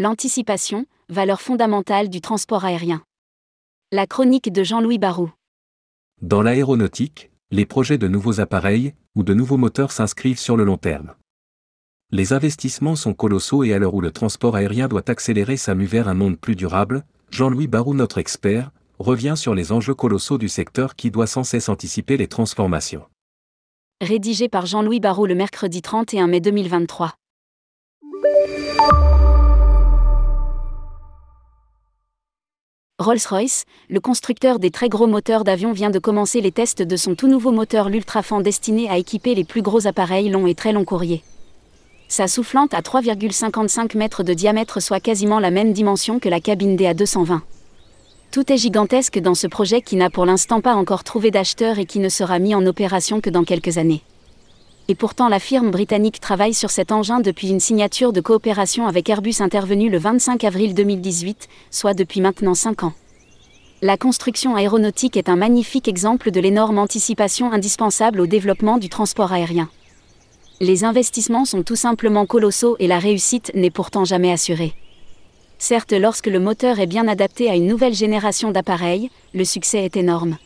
L'anticipation, valeur fondamentale du transport aérien. La chronique de Jean-Louis Barou. Dans l'aéronautique, les projets de nouveaux appareils ou de nouveaux moteurs s'inscrivent sur le long terme. Les investissements sont colossaux et à l'heure où le transport aérien doit accélérer sa mue vers un monde plus durable, Jean-Louis Barou, notre expert, revient sur les enjeux colossaux du secteur qui doit sans cesse anticiper les transformations. Rédigé par Jean-Louis Barou le mercredi 31 mai 2023. Rolls-Royce, le constructeur des très gros moteurs d'avion vient de commencer les tests de son tout nouveau moteur l'Ultrafan destiné à équiper les plus gros appareils longs et très longs courriers. Sa soufflante à 3,55 mètres de diamètre soit quasiment la même dimension que la cabine DA220. Tout est gigantesque dans ce projet qui n'a pour l'instant pas encore trouvé d'acheteur et qui ne sera mis en opération que dans quelques années. Et pourtant la firme britannique travaille sur cet engin depuis une signature de coopération avec Airbus intervenue le 25 avril 2018, soit depuis maintenant 5 ans. La construction aéronautique est un magnifique exemple de l'énorme anticipation indispensable au développement du transport aérien. Les investissements sont tout simplement colossaux et la réussite n'est pourtant jamais assurée. Certes, lorsque le moteur est bien adapté à une nouvelle génération d'appareils, le succès est énorme.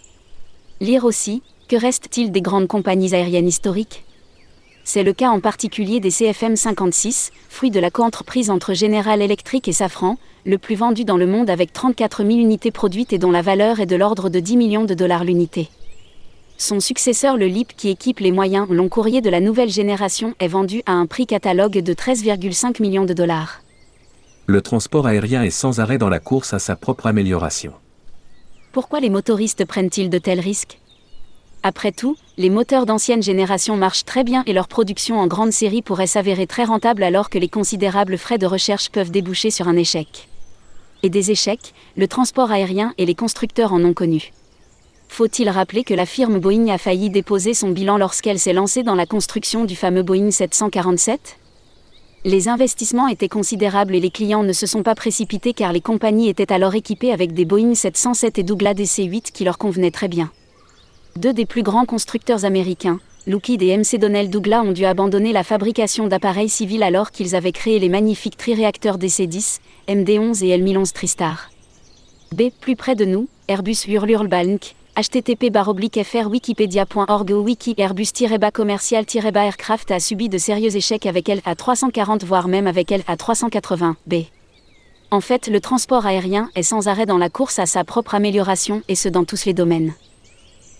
Lire aussi, que reste-t-il des grandes compagnies aériennes historiques? C'est le cas en particulier des CFM 56, fruit de la coentreprise entre General Electric et Safran, le plus vendu dans le monde avec 34 000 unités produites et dont la valeur est de l'ordre de 10 millions de dollars l'unité. Son successeur le LIP qui équipe les moyens long courrier de la nouvelle génération est vendu à un prix catalogue de 13,5 millions de dollars. Le transport aérien est sans arrêt dans la course à sa propre amélioration. Pourquoi les motoristes prennent-ils de tels risques? Après tout, les moteurs d'ancienne génération marchent très bien et leur production en grande série pourrait s'avérer très rentable alors que les considérables frais de recherche peuvent déboucher sur un échec. Et des échecs, le transport aérien et les constructeurs en ont connu. Faut-il rappeler que la firme Boeing a failli déposer son bilan lorsqu'elle s'est lancée dans la construction du fameux Boeing 747 Les investissements étaient considérables et les clients ne se sont pas précipités car les compagnies étaient alors équipées avec des Boeing 707 et Douglas DC-8 qui leur convenaient très bien. Deux des plus grands constructeurs américains, Lockheed et MC Donnell Douglas ont dû abandonner la fabrication d'appareils civils alors qu'ils avaient créé les magnifiques triréacteurs DC-10, MD-11 et L-1011 Tristar. B. Plus près de nous, Airbus Hurlurlbank, http fr wikipedia.org wiki Airbus-bas commercial-bas aircraft a subi de sérieux échecs avec elle à 340 voire même avec elle à 380 B. En fait, le transport aérien est sans arrêt dans la course à sa propre amélioration et ce dans tous les domaines.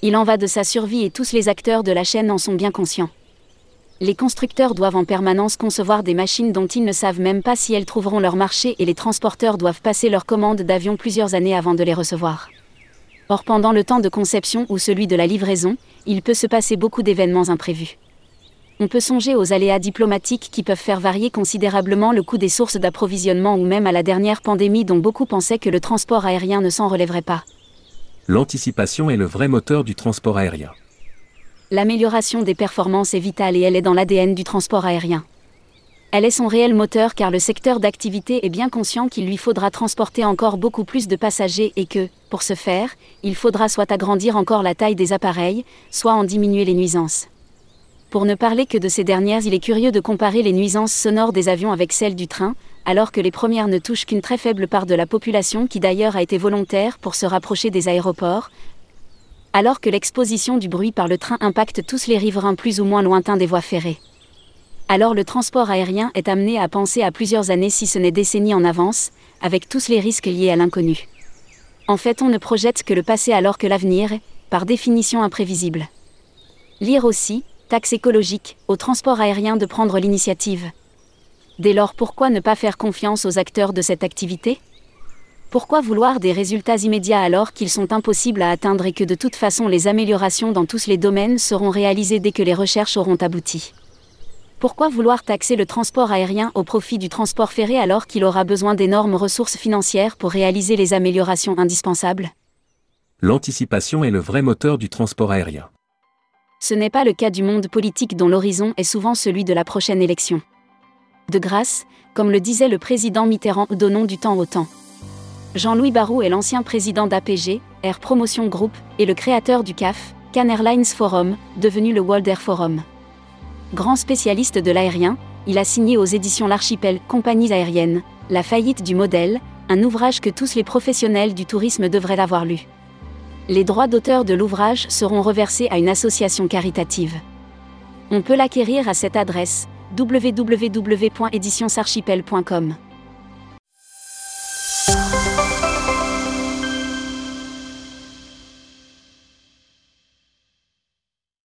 Il en va de sa survie et tous les acteurs de la chaîne en sont bien conscients. Les constructeurs doivent en permanence concevoir des machines dont ils ne savent même pas si elles trouveront leur marché et les transporteurs doivent passer leurs commandes d'avions plusieurs années avant de les recevoir. Or pendant le temps de conception ou celui de la livraison, il peut se passer beaucoup d'événements imprévus. On peut songer aux aléas diplomatiques qui peuvent faire varier considérablement le coût des sources d'approvisionnement ou même à la dernière pandémie dont beaucoup pensaient que le transport aérien ne s'en relèverait pas l'anticipation est le vrai moteur du transport aérien. L'amélioration des performances est vitale et elle est dans l'ADN du transport aérien. Elle est son réel moteur car le secteur d'activité est bien conscient qu'il lui faudra transporter encore beaucoup plus de passagers et que, pour ce faire, il faudra soit agrandir encore la taille des appareils, soit en diminuer les nuisances. Pour ne parler que de ces dernières, il est curieux de comparer les nuisances sonores des avions avec celles du train, alors que les premières ne touchent qu'une très faible part de la population qui d'ailleurs a été volontaire pour se rapprocher des aéroports, alors que l'exposition du bruit par le train impacte tous les riverains plus ou moins lointains des voies ferrées. Alors le transport aérien est amené à penser à plusieurs années si ce n'est décennies en avance, avec tous les risques liés à l'inconnu. En fait, on ne projette que le passé alors que l'avenir est, par définition, imprévisible. Lire aussi, taxe écologique, au transport aérien de prendre l'initiative. Dès lors, pourquoi ne pas faire confiance aux acteurs de cette activité? Pourquoi vouloir des résultats immédiats alors qu'ils sont impossibles à atteindre et que de toute façon les améliorations dans tous les domaines seront réalisées dès que les recherches auront abouti? Pourquoi vouloir taxer le transport aérien au profit du transport ferré alors qu'il aura besoin d'énormes ressources financières pour réaliser les améliorations indispensables? L'anticipation est le vrai moteur du transport aérien. Ce n'est pas le cas du monde politique dont l'horizon est souvent celui de la prochaine élection. De grâce, comme le disait le président Mitterrand, donnons du temps au temps. Jean-Louis Barou est l'ancien président d'APG, Air Promotion Group, et le créateur du CAF, Can Airlines Forum, devenu le World Air Forum. Grand spécialiste de l'aérien, il a signé aux éditions L'Archipel Compagnies aériennes, La faillite du modèle, un ouvrage que tous les professionnels du tourisme devraient avoir lu. Les droits d'auteur de l'ouvrage seront reversés à une association caritative. On peut l'acquérir à cette adresse www.éditionsarchipel.com.